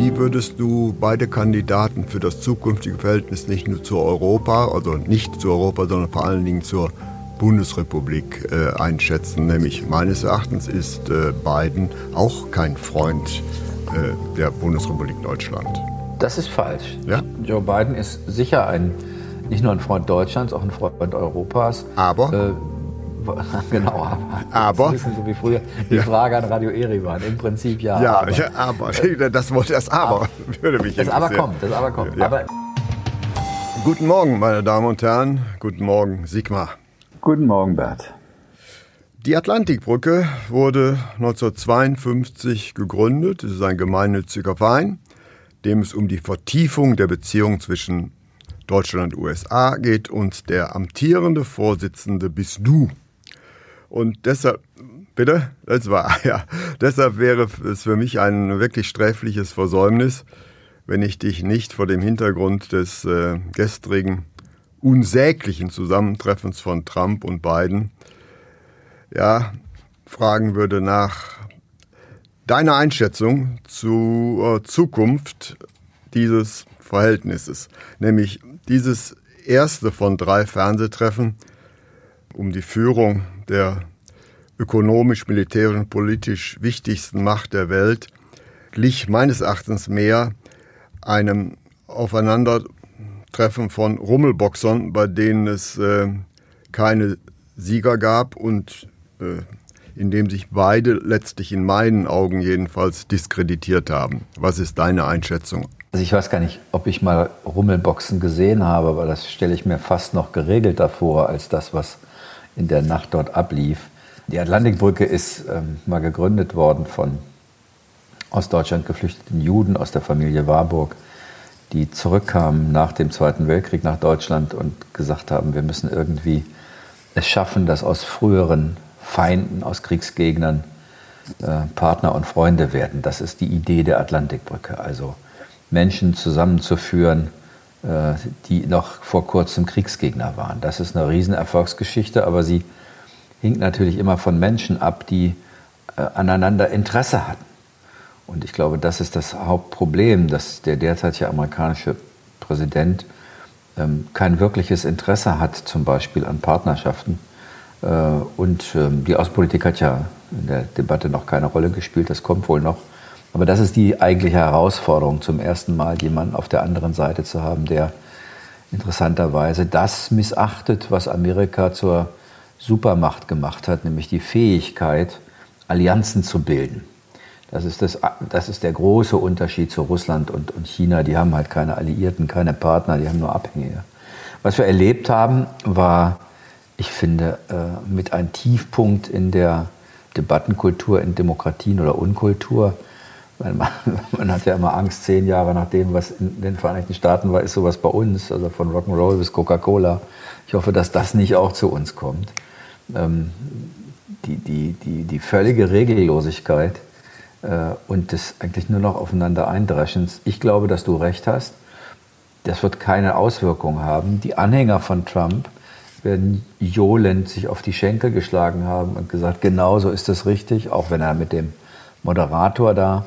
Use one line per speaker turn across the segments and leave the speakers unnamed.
Wie würdest du beide Kandidaten für das zukünftige Verhältnis nicht nur zu Europa, also nicht zu Europa, sondern vor allen Dingen zur Bundesrepublik äh, einschätzen? Nämlich meines Erachtens ist äh, Biden auch kein Freund äh, der Bundesrepublik Deutschland.
Das ist falsch. Ja? Joe Biden ist sicher ein nicht nur ein Freund Deutschlands, auch ein Freund Europas.
Aber?
Genau, aber. aber ein bisschen so wie früher die ja. Frage an Radio Erivan. Im Prinzip ja.
Ja, aber. Ja, aber. Das, wollte das Aber würde mich
Das Aber kommt, das Aber kommt. Ja. Aber
Guten Morgen, meine Damen und Herren. Guten Morgen, Sigmar.
Guten Morgen, Bert.
Die Atlantikbrücke wurde 1952 gegründet. Es ist ein gemeinnütziger Verein, dem es um die Vertiefung der Beziehung zwischen Deutschland und USA geht und der amtierende Vorsitzende bist du. Und deshalb, bitte, das war, ja, deshalb wäre es für mich ein wirklich sträfliches Versäumnis, wenn ich dich nicht vor dem Hintergrund des äh, gestrigen unsäglichen Zusammentreffens von Trump und Biden, ja, fragen würde nach deiner Einschätzung zur Zukunft dieses Verhältnisses, nämlich dieses erste von drei Fernsehtreffen um die Führung der ökonomisch, militärisch und politisch wichtigsten Macht der Welt glich meines Erachtens mehr einem Aufeinandertreffen von Rummelboxern, bei denen es äh, keine Sieger gab und äh, in dem sich beide letztlich in meinen Augen jedenfalls diskreditiert haben. Was ist deine Einschätzung?
Also ich weiß gar nicht, ob ich mal Rummelboxen gesehen habe, aber das stelle ich mir fast noch geregelter vor als das, was in der Nacht dort ablief. Die Atlantikbrücke ist ähm, mal gegründet worden von aus Deutschland geflüchteten Juden aus der Familie Warburg, die zurückkamen nach dem Zweiten Weltkrieg nach Deutschland und gesagt haben, wir müssen irgendwie es schaffen, dass aus früheren Feinden, aus Kriegsgegnern äh, Partner und Freunde werden. Das ist die Idee der Atlantikbrücke. Also Menschen zusammenzuführen, die noch vor kurzem Kriegsgegner waren. Das ist eine Riesenerfolgsgeschichte, aber sie hinkt natürlich immer von Menschen ab, die äh, aneinander Interesse hatten. Und ich glaube, das ist das Hauptproblem, dass der derzeitige amerikanische Präsident ähm, kein wirkliches Interesse hat, zum Beispiel an Partnerschaften. Äh, und ähm, die Außenpolitik hat ja in der Debatte noch keine Rolle gespielt, das kommt wohl noch. Aber das ist die eigentliche Herausforderung, zum ersten Mal jemanden auf der anderen Seite zu haben, der interessanterweise das missachtet, was Amerika zur Supermacht gemacht hat, nämlich die Fähigkeit, Allianzen zu bilden. Das ist, das, das ist der große Unterschied zu Russland und, und China. Die haben halt keine Alliierten, keine Partner, die haben nur Abhängige. Was wir erlebt haben, war, ich finde, äh, mit ein Tiefpunkt in der Debattenkultur in Demokratien oder Unkultur. Man, man, hat ja immer Angst, zehn Jahre nach dem, was in den Vereinigten Staaten war, ist sowas bei uns, also von Rock'n'Roll bis Coca-Cola. Ich hoffe, dass das nicht auch zu uns kommt. Ähm, die, die, die, die völlige Regellosigkeit äh, und das eigentlich nur noch aufeinander eindreschens. Ich glaube, dass du recht hast. Das wird keine Auswirkung haben. Die Anhänger von Trump werden johlend sich auf die Schenkel geschlagen haben und gesagt, genau so ist das richtig, auch wenn er mit dem Moderator da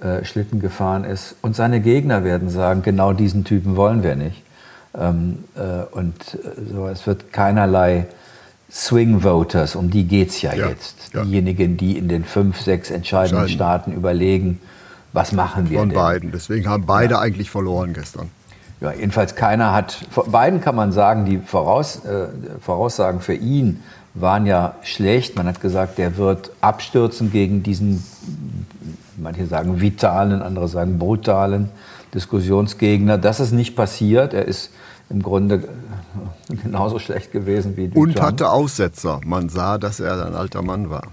äh, Schlitten gefahren ist. Und seine Gegner werden sagen, genau diesen Typen wollen wir nicht. Ähm, äh, und äh, so, es wird keinerlei Swing Voters, um die geht es ja, ja, jetzt. Ja. Diejenigen, die in den fünf, sechs entscheidenden Staaten überlegen, was machen wir
Von
denn?
beiden. Deswegen haben beide ja. eigentlich verloren gestern.
Ja, jedenfalls keiner hat, beiden kann man sagen, die Voraus, äh, Voraussagen für ihn waren ja schlecht. Man hat gesagt, der wird abstürzen gegen diesen, manche sagen vitalen, andere sagen brutalen Diskussionsgegner. Das ist nicht passiert. Er ist im Grunde genauso schlecht gewesen wie
Duchamp. Und hatte Aussetzer. Man sah, dass er ein alter Mann war.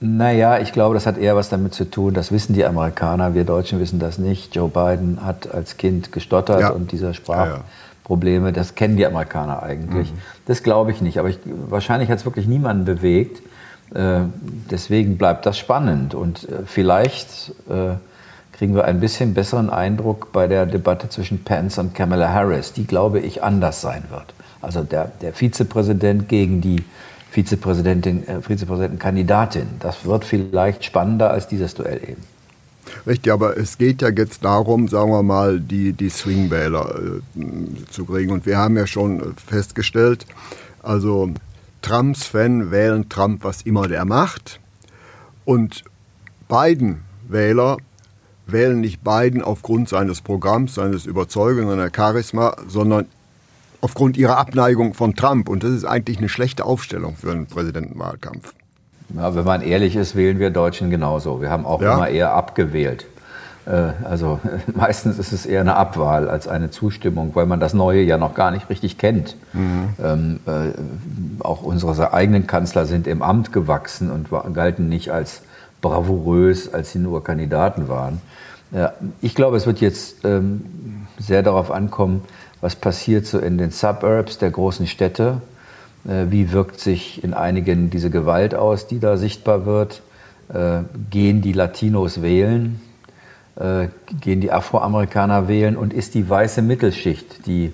Naja, ich glaube, das hat eher was damit zu tun, das wissen die Amerikaner, wir Deutschen wissen das nicht. Joe Biden hat als Kind gestottert ja. und dieser Sprach. Ja, ja. Das kennen die Amerikaner eigentlich. Mhm. Das glaube ich nicht. Aber ich, wahrscheinlich hat es wirklich niemanden bewegt. Äh, deswegen bleibt das spannend. Und äh, vielleicht äh, kriegen wir ein bisschen besseren Eindruck bei der Debatte zwischen Pence und Kamala Harris, die, glaube ich, anders sein wird. Also der, der Vizepräsident gegen die Vizepräsidentin, äh, Vizepräsidentenkandidatin. Das wird vielleicht spannender als dieses Duell eben.
Richtig, aber es geht ja jetzt darum, sagen wir mal, die, die Swing-Wähler äh, zu kriegen. Und wir haben ja schon festgestellt, also Trumps Fan wählen Trump, was immer der macht. Und Biden-Wähler wählen nicht Biden aufgrund seines Programms, seines Überzeugens, seiner Charisma, sondern aufgrund ihrer Abneigung von Trump. Und das ist eigentlich eine schlechte Aufstellung für einen Präsidentenwahlkampf.
Ja, wenn man ehrlich ist, wählen wir Deutschen genauso. Wir haben auch ja? immer eher abgewählt. Äh, also meistens ist es eher eine Abwahl als eine Zustimmung, weil man das Neue ja noch gar nicht richtig kennt. Mhm. Ähm, äh, auch unsere eigenen Kanzler sind im Amt gewachsen und galten nicht als bravourös, als sie nur Kandidaten waren. Ja, ich glaube, es wird jetzt ähm, sehr darauf ankommen, was passiert so in den Suburbs der großen Städte äh, wie wirkt sich in einigen diese Gewalt aus, die da sichtbar wird? Äh, gehen die Latinos wählen? Äh, gehen die Afroamerikaner wählen? Und ist die weiße Mittelschicht, die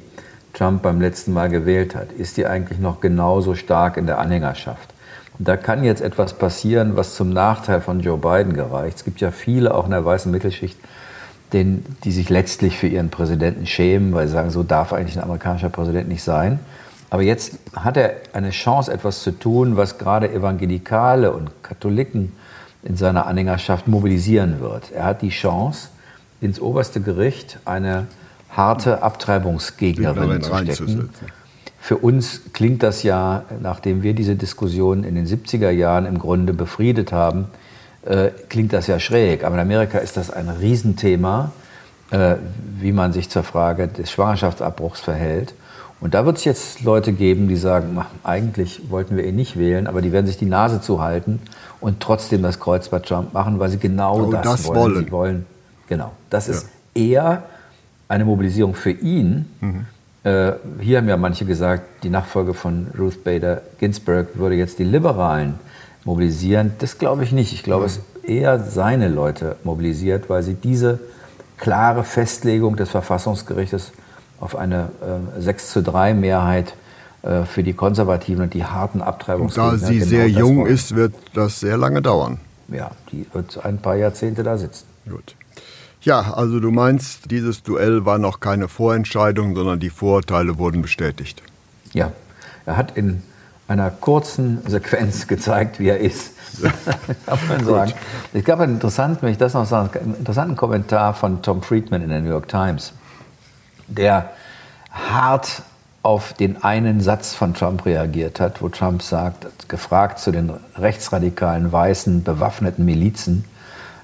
Trump beim letzten Mal gewählt hat, ist die eigentlich noch genauso stark in der Anhängerschaft? Und da kann jetzt etwas passieren, was zum Nachteil von Joe Biden gereicht. Es gibt ja viele auch in der weißen Mittelschicht, den, die sich letztlich für ihren Präsidenten schämen, weil sie sagen, so darf eigentlich ein amerikanischer Präsident nicht sein. Aber jetzt hat er eine Chance, etwas zu tun, was gerade Evangelikale und Katholiken in seiner Anhängerschaft mobilisieren wird. Er hat die Chance, ins oberste Gericht eine harte Abtreibungsgegnerin zu stecken. Für uns klingt das ja, nachdem wir diese Diskussion in den 70er Jahren im Grunde befriedet haben, äh, klingt das ja schräg. Aber in Amerika ist das ein Riesenthema, äh, wie man sich zur Frage des Schwangerschaftsabbruchs verhält. Und da wird es jetzt Leute geben, die sagen, eigentlich wollten wir ihn nicht wählen, aber die werden sich die Nase zuhalten und trotzdem das Kreuz bei Trump machen, weil sie genau oh, das, das, wollen. wollen. Sie wollen. Genau. Das ja. ist eher eine Mobilisierung für ihn. Mhm. Äh, hier haben ja manche gesagt, die Nachfolge von Ruth Bader Ginsburg würde jetzt die Liberalen mobilisieren. Das glaube ich nicht. Ich glaube, mhm. es eher seine Leute mobilisiert, weil sie diese klare Festlegung des Verfassungsgerichtes auf eine äh, 6 zu 3 Mehrheit äh, für die Konservativen und die harten Abtreibungsgegner.
Und da sie genau sehr jung wollen. ist, wird das sehr lange dauern.
Ja, die wird ein paar Jahrzehnte da sitzen.
Gut. Ja, also du meinst, dieses Duell war noch keine Vorentscheidung, sondern die Vorurteile wurden bestätigt.
Ja, er hat in einer kurzen Sequenz gezeigt, wie er ist. kann man sagen. Es gab einen interessanten, wenn ich das noch sagen, einen interessanten Kommentar von Tom Friedman in der New York Times der hart auf den einen Satz von Trump reagiert hat, wo Trump sagt, gefragt zu den rechtsradikalen, weißen, bewaffneten Milizen,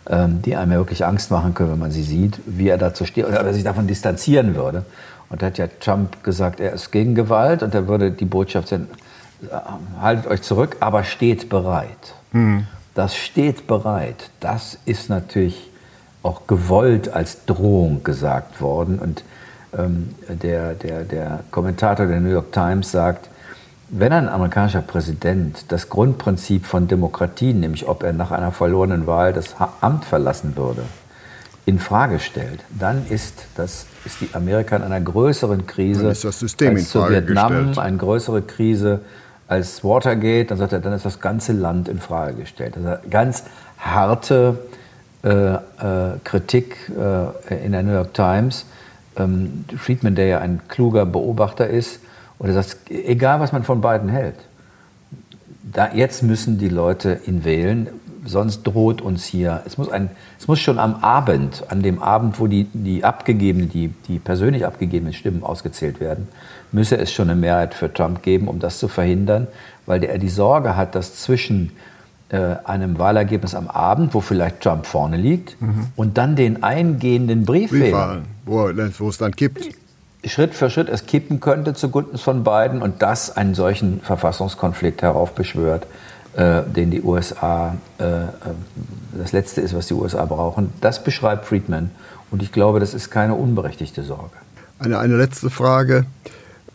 ähm, die einem ja wirklich Angst machen können, wenn man sie sieht, wie er dazu steht oder ob er sich davon distanzieren würde. Und da hat ja Trump gesagt, er ist gegen Gewalt und er würde die Botschaft sein, haltet euch zurück, aber steht bereit. Mhm. Das steht bereit, das ist natürlich auch gewollt als Drohung gesagt worden und der, der, der Kommentator der New York Times sagt, wenn ein amerikanischer Präsident das Grundprinzip von Demokratie, nämlich ob er nach einer verlorenen Wahl das Amt verlassen würde, in Frage stellt, dann ist, das, ist die Amerika in einer größeren Krise
als zu
Vietnam,
gestellt.
eine größere Krise als Watergate. Dann sagt er, dann ist das ganze Land in Frage gestellt. Also ganz harte äh, äh, Kritik äh, in der New York Times ähm, Friedman, der ja ein kluger Beobachter ist, oder sagt, egal was man von beiden hält, da, jetzt müssen die Leute ihn wählen, sonst droht uns hier, es muss, ein, es muss schon am Abend, an dem Abend, wo die, die abgegebenen, die, die persönlich abgegebenen Stimmen ausgezählt werden, müsse es schon eine Mehrheit für Trump geben, um das zu verhindern, weil er die Sorge hat, dass zwischen einem Wahlergebnis am Abend, wo vielleicht Trump vorne liegt, mhm. und dann den eingehenden Briefwählern,
wo, wo es dann kippt.
Schritt für Schritt es kippen könnte zugunsten von beiden und das einen solchen Verfassungskonflikt heraufbeschwört, äh, den die USA, äh, äh, das Letzte ist, was die USA brauchen. Das beschreibt Friedman und ich glaube, das ist keine unberechtigte Sorge.
Eine, eine letzte Frage.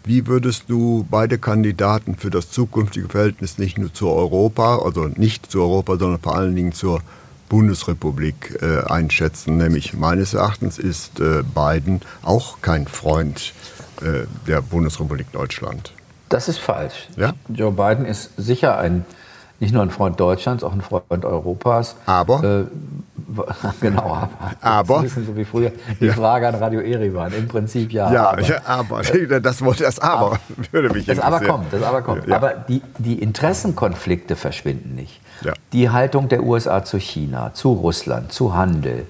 Wie würdest du beide Kandidaten für das zukünftige Verhältnis nicht nur zu Europa, also nicht zu Europa, sondern vor allen Dingen zur Bundesrepublik äh, einschätzen? Nämlich meines Erachtens ist äh, Biden auch kein Freund äh, der Bundesrepublik Deutschland.
Das ist falsch. Ja? Joe Biden ist sicher ein nicht nur ein Freund Deutschlands, auch ein Freund Europas.
Aber?
Genau, aber.
Aber?
Ein bisschen so wie früher die ja. Frage an Radio Erivan. Im Prinzip ja.
Ja, aber. Ja, aber. Das, das Aber, aber würde mich
Das Aber kommt, das Aber kommt. Ja. Aber die, die Interessenkonflikte verschwinden nicht. Die Haltung der USA zu China, zu Russland, zu Handel.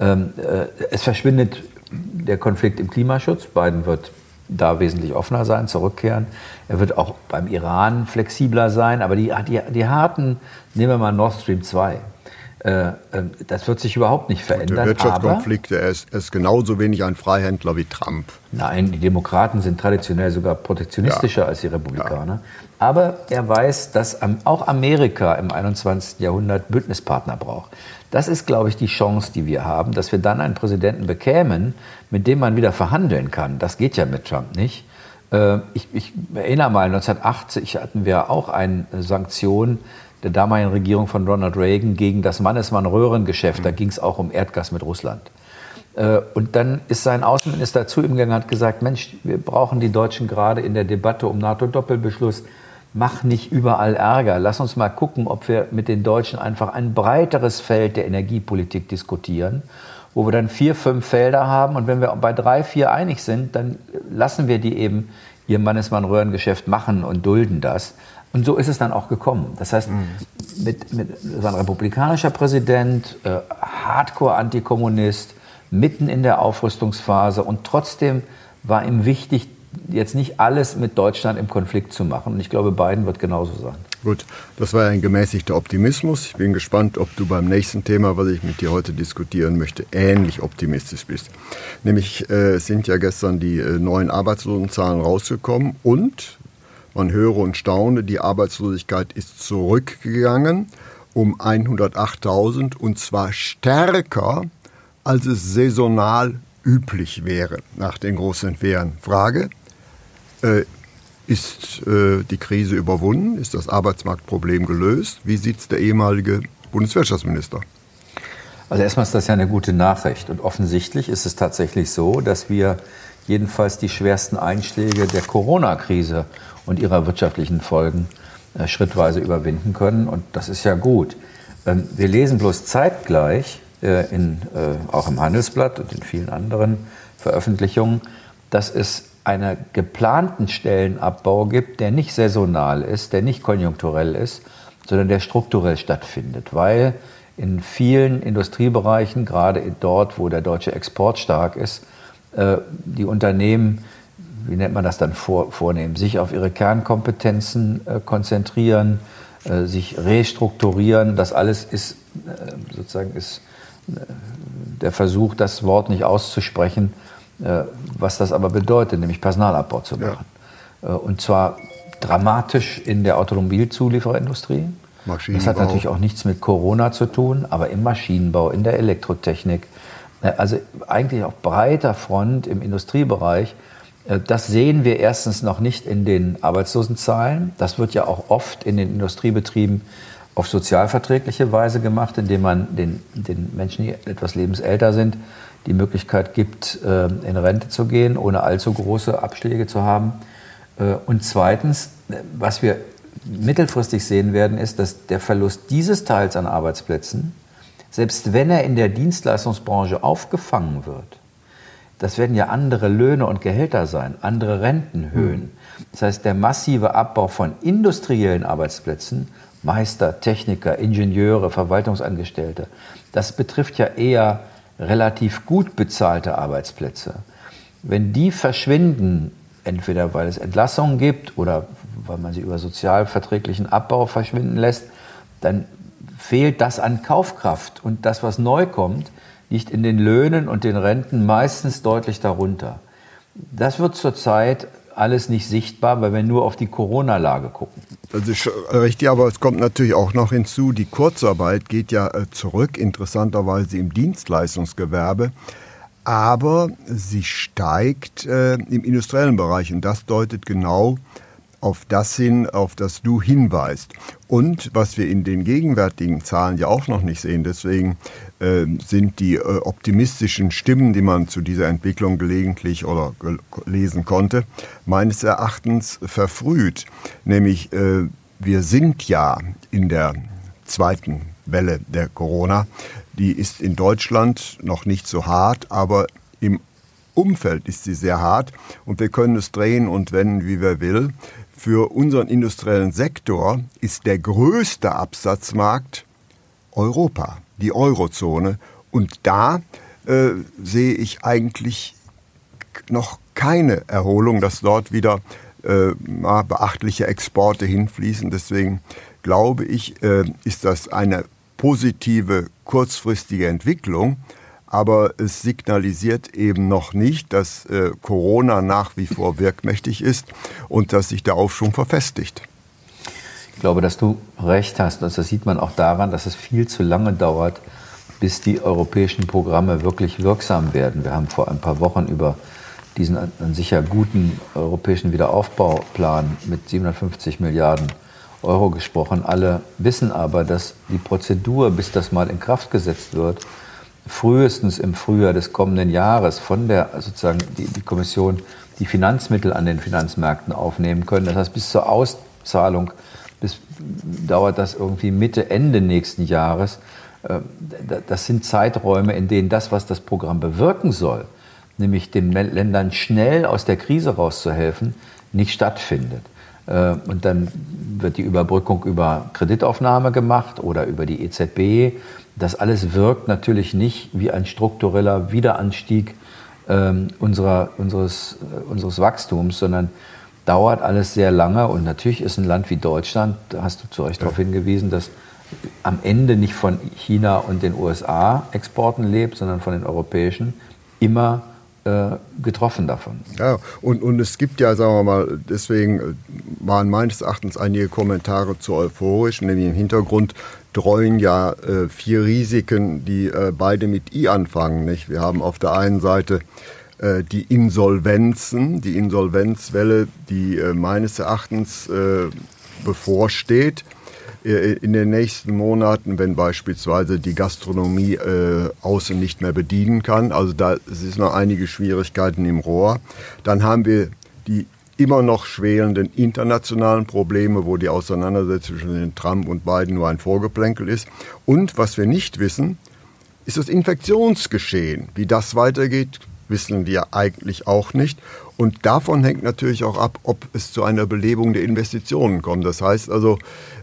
Ähm, äh, es verschwindet der Konflikt im Klimaschutz. Biden wird da wesentlich offener sein, zurückkehren. Er wird auch beim Iran flexibler sein, aber die, die, die harten, nehmen wir mal Nord Stream 2, äh, äh, das wird sich überhaupt nicht verändern. Der
Wirtschaftskonflikt, er ist, ist, genauso wenig ein Freihändler wie Trump.
Nein, die Demokraten sind traditionell sogar protektionistischer ja. als die Republikaner. Ja. Aber er weiß, dass auch Amerika im 21. Jahrhundert Bündnispartner braucht. Das ist, glaube ich, die Chance, die wir haben, dass wir dann einen Präsidenten bekämen, mit dem man wieder verhandeln kann. Das geht ja mit Trump nicht. Äh, ich, ich erinnere mal, 1980 hatten wir auch eine Sanktion der damaligen Regierung von Ronald Reagan gegen das Mannesmann-Röhrengeschäft. Da mhm. ging es auch um Erdgas mit Russland. Äh, und dann ist sein Außenminister zu ihm gegangen und hat gesagt, Mensch, wir brauchen die Deutschen gerade in der Debatte um NATO-Doppelbeschluss mach nicht überall Ärger. Lass uns mal gucken, ob wir mit den Deutschen einfach ein breiteres Feld der Energiepolitik diskutieren, wo wir dann vier, fünf Felder haben. Und wenn wir bei drei, vier einig sind, dann lassen wir die eben ihr Mannesmann-Röhrengeschäft machen und dulden das. Und so ist es dann auch gekommen. Das heißt, mhm. mit, mit so ein republikanischer Präsident, äh, Hardcore-Antikommunist, mitten in der Aufrüstungsphase und trotzdem war ihm wichtig, jetzt nicht alles mit Deutschland im Konflikt zu machen. Und ich glaube, Biden wird genauso sein.
Gut, das war ein gemäßigter Optimismus. Ich bin gespannt, ob du beim nächsten Thema, was ich mit dir heute diskutieren möchte, ähnlich optimistisch bist. Nämlich äh, sind ja gestern die äh, neuen Arbeitslosenzahlen rausgekommen und man höre und staune, die Arbeitslosigkeit ist zurückgegangen um 108.000 und zwar stärker, als es saisonal üblich wäre nach den großen Wehren. Frage, äh, ist äh, die Krise überwunden? Ist das Arbeitsmarktproblem gelöst? Wie sieht es der ehemalige Bundeswirtschaftsminister?
Also erstmal ist das ja eine gute Nachricht. Und offensichtlich ist es tatsächlich so, dass wir jedenfalls die schwersten Einschläge der Corona-Krise und ihrer wirtschaftlichen Folgen äh, schrittweise überwinden können. Und das ist ja gut. Ähm, wir lesen bloß zeitgleich, äh, in, äh, auch im Handelsblatt und in vielen anderen Veröffentlichungen, dass es einen geplanten Stellenabbau gibt, der nicht saisonal ist, der nicht konjunkturell ist, sondern der strukturell stattfindet, weil in vielen Industriebereichen, gerade dort, wo der deutsche Export stark ist, die Unternehmen, wie nennt man das dann vor, vornehmen, sich auf ihre Kernkompetenzen äh, konzentrieren, äh, sich restrukturieren. Das alles ist sozusagen ist der Versuch, das Wort nicht auszusprechen, äh, was das aber bedeutet, nämlich Personalabbau zu machen. Ja. Äh, und zwar dramatisch in der Automobilzulieferindustrie. Das hat natürlich auch nichts mit Corona zu tun, aber im Maschinenbau, in der Elektrotechnik, äh, also eigentlich auf breiter Front im Industriebereich. Das sehen wir erstens noch nicht in den Arbeitslosenzahlen. Das wird ja auch oft in den Industriebetrieben auf sozialverträgliche Weise gemacht, indem man den, den Menschen, die etwas lebensälter sind, die Möglichkeit gibt, äh, in Rente zu gehen, ohne allzu große Abschläge zu haben. Äh, und zweitens, was wir mittelfristig sehen werden, ist, dass der Verlust dieses Teils an Arbeitsplätzen, selbst wenn er in der Dienstleistungsbranche aufgefangen wird, das werden ja andere Löhne und Gehälter sein, andere Rentenhöhen. Das heißt, der massive Abbau von industriellen Arbeitsplätzen, Meister, Techniker, Ingenieure, Verwaltungsangestellte, das betrifft ja eher relativ gut bezahlte Arbeitsplätze, wenn die verschwinden, entweder weil es Entlassungen gibt oder weil man sie über sozialverträglichen Abbau verschwinden lässt, dann fehlt das an Kaufkraft. Und das, was neu kommt, liegt in den Löhnen und den Renten meistens deutlich darunter. Das wird zurzeit alles nicht sichtbar, weil wir nur auf die Corona-Lage gucken.
Das ist richtig, aber es kommt natürlich auch noch hinzu, die Kurzarbeit geht ja äh, zurück, interessanterweise im Dienstleistungsgewerbe. aber sie steigt äh, im industriellen Bereich und das deutet genau auf das hin, auf das du hinweist. Und was wir in den gegenwärtigen Zahlen ja auch noch nicht sehen, deswegen äh, sind die äh, optimistischen Stimmen, die man zu dieser Entwicklung gelegentlich oder lesen konnte, meines Erachtens verfrüht. Nämlich, äh, wir sind ja in der zweiten Welle der Corona. Die ist in Deutschland noch nicht so hart, aber im Umfeld ist sie sehr hart und wir können es drehen und wenden, wie wir will. Für unseren industriellen Sektor ist der größte Absatzmarkt Europa, die Eurozone. Und da äh, sehe ich eigentlich noch keine Erholung, dass dort wieder äh, beachtliche Exporte hinfließen. Deswegen glaube ich, äh, ist das eine positive kurzfristige Entwicklung, aber es signalisiert eben noch nicht, dass äh, Corona nach wie vor wirkmächtig ist und dass sich der Aufschwung verfestigt.
Ich glaube, dass du recht hast. Und das sieht man auch daran, dass es viel zu lange dauert, bis die europäischen Programme wirklich wirksam werden. Wir haben vor ein paar Wochen über diesen an sicher guten europäischen Wiederaufbauplan mit 750 Milliarden Euro gesprochen. Alle wissen aber, dass die Prozedur, bis das mal in Kraft gesetzt wird, frühestens im Frühjahr des kommenden Jahres von der sozusagen die, die Kommission die Finanzmittel an den Finanzmärkten aufnehmen können. Das heißt, bis zur Auszahlung bis, dauert das irgendwie Mitte, Ende nächsten Jahres. Ähm, das sind Zeiträume, in denen das, was das Programm bewirken soll, nämlich den Ländern schnell aus der Krise rauszuhelfen, nicht stattfindet. Äh, und dann wird die Überbrückung über Kreditaufnahme gemacht oder über die EZB. Das alles wirkt natürlich nicht wie ein struktureller Wiederanstieg ähm, unserer, unseres, äh, unseres Wachstums, sondern dauert alles sehr lange. Und natürlich ist ein Land wie Deutschland, da hast du zu Recht ja. darauf hingewiesen, dass am Ende nicht von China und den USA Exporten lebt, sondern von den europäischen, immer getroffen davon.
Ja, und, und es gibt ja, sagen wir mal, deswegen äh, waren meines Erachtens einige Kommentare zu euphorisch, nämlich im Hintergrund dreuen ja äh, vier Risiken, die äh, beide mit I anfangen. Nicht? Wir haben auf der einen Seite äh, die Insolvenzen, die Insolvenzwelle, die äh, meines Erachtens bevorsteht äh, in den nächsten Monaten, wenn beispielsweise die Gastronomie äh, außen nicht mehr bedienen kann. Also da sind noch einige Schwierigkeiten im Rohr. Dann haben wir die immer noch schwelenden internationalen Probleme, wo die Auseinandersetzung zwischen Trump und Biden nur ein Vorgeplänkel ist. Und was wir nicht wissen, ist das Infektionsgeschehen. Wie das weitergeht, wissen wir eigentlich auch nicht. Und davon hängt natürlich auch ab, ob es zu einer Belebung der Investitionen kommt. Das heißt also,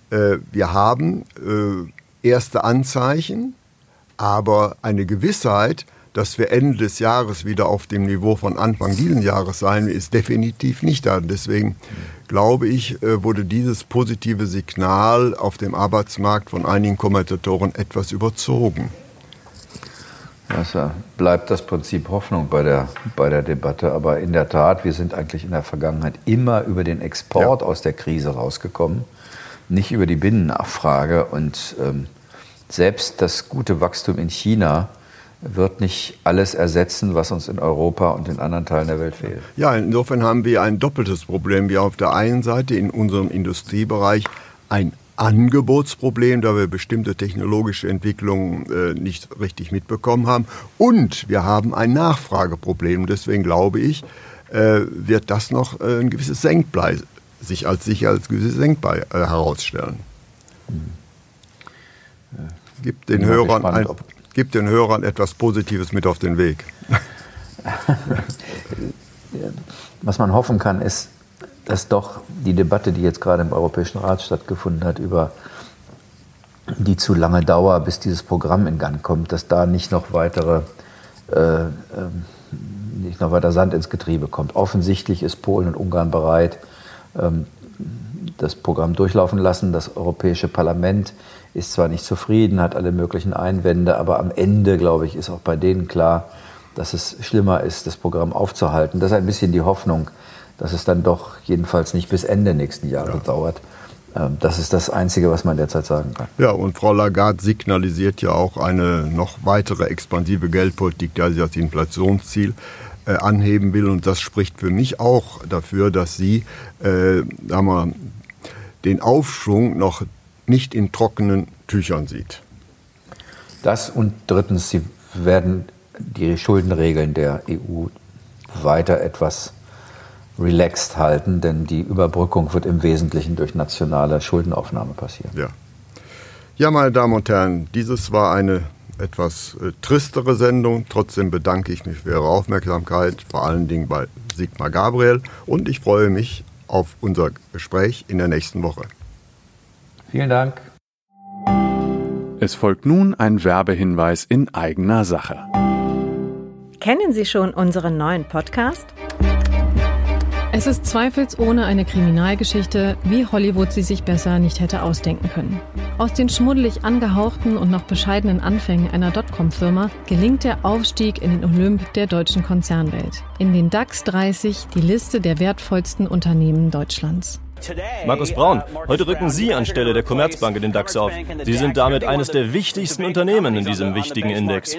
äh, wir haben äh, erste Anzeichen, aber eine Gewissheit, dass wir Ende des Jahres wieder auf dem Niveau von Anfang dieses Jahres sein, ist definitiv nicht da. Deswegen glaube ich, äh, wurde dieses positive Signal auf dem Arbeitsmarkt von einigen Kommentatoren etwas überzogen.
Also bleibt das Prinzip Hoffnung bei der, bei der Debatte. Aber in der Tat, wir sind eigentlich in der Vergangenheit immer über den Export ja. aus der Krise rausgekommen nicht über die Binnennachfrage. Und ähm, selbst das gute Wachstum in China wird nicht alles ersetzen, was uns in Europa und in anderen Teilen der Welt fehlt.
Ja, insofern haben wir ein doppeltes Problem. Wir auf der einen Seite in unserem Industriebereich ein Angebotsproblem, da wir bestimmte technologische Entwicklungen äh, nicht richtig mitbekommen haben. Und wir haben ein Nachfrageproblem. Deswegen glaube ich, äh, wird das noch äh, ein gewisses Senkblei sich als sicherheitsgüte senkbar äh, herausstellen. Ja. Gibt, den Hörern gespannt, ein, gibt den Hörern etwas Positives mit auf den Weg.
Was man hoffen kann, ist, dass doch die Debatte, die jetzt gerade im Europäischen Rat stattgefunden hat, über die zu lange Dauer, bis dieses Programm in Gang kommt, dass da nicht noch weitere äh, ähm, nicht noch weiter Sand ins Getriebe kommt. Offensichtlich ist Polen und Ungarn bereit, ähm, das Programm durchlaufen lassen. Das Europäische Parlament ist zwar nicht zufrieden, hat alle möglichen Einwände, aber am Ende, glaube ich, ist auch bei denen klar, dass es schlimmer ist, das Programm aufzuhalten. Das ist ein bisschen die Hoffnung, dass es dann doch jedenfalls nicht bis Ende nächsten Jahres ja. dauert. Ähm, das ist das Einzige, was man derzeit sagen kann.
Ja, und Frau Lagarde signalisiert ja auch eine noch weitere expansive Geldpolitik, die sie als Inflationsziel äh, anheben will. Und das spricht für mich auch dafür, dass sie äh, sagen wir, den Aufschwung noch nicht in trockenen Tüchern sieht.
Das und drittens, sie werden die Schuldenregeln der EU weiter etwas relaxed halten, denn die Überbrückung wird im Wesentlichen durch nationale Schuldenaufnahme passieren.
Ja. Ja, meine Damen und Herren, dieses war eine etwas äh, tristere Sendung. Trotzdem bedanke ich mich für Ihre Aufmerksamkeit, vor allen Dingen bei Sigmar Gabriel. Und ich freue mich auf unser Gespräch in der nächsten Woche.
Vielen Dank.
Es folgt nun ein Werbehinweis in eigener Sache.
Kennen Sie schon unseren neuen Podcast?
Es ist zweifelsohne eine Kriminalgeschichte, wie Hollywood sie sich besser nicht hätte ausdenken können. Aus den schmuddelig angehauchten und noch bescheidenen Anfängen einer Dotcom-Firma gelingt der Aufstieg in den Olymp der deutschen Konzernwelt. In den DAX 30 die Liste der wertvollsten Unternehmen Deutschlands.
Markus Braun, heute rücken Sie anstelle der Commerzbank in den DAX auf. Sie sind damit eines der wichtigsten Unternehmen in diesem wichtigen Index.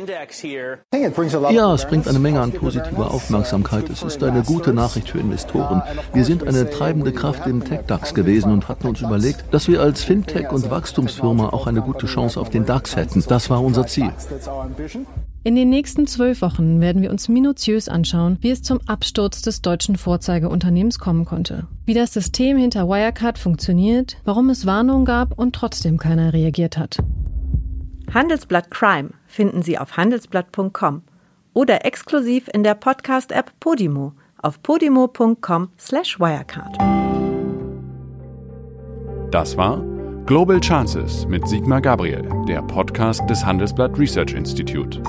Ja, es bringt eine Menge an positiver Aufmerksamkeit. Es ist eine gute Nachricht für Investoren. Wir sind eine treibende Kraft im Tech-DAX gewesen und hatten uns überlegt, dass wir als Fintech- und Wachstumsfirma auch eine gute Chance auf den DAX hätten. Das war unser Ziel.
In den nächsten zwölf Wochen werden wir uns minutiös anschauen, wie es zum Absturz des deutschen Vorzeigeunternehmens kommen konnte. Wie das System hinter Wirecard funktioniert, warum es Warnungen gab und trotzdem keiner reagiert hat.
Handelsblatt Crime finden Sie auf handelsblatt.com oder exklusiv in der Podcast-App Podimo auf podimo.com/wirecard.
Das war Global Chances mit Sigmar Gabriel, der Podcast des Handelsblatt Research Institute.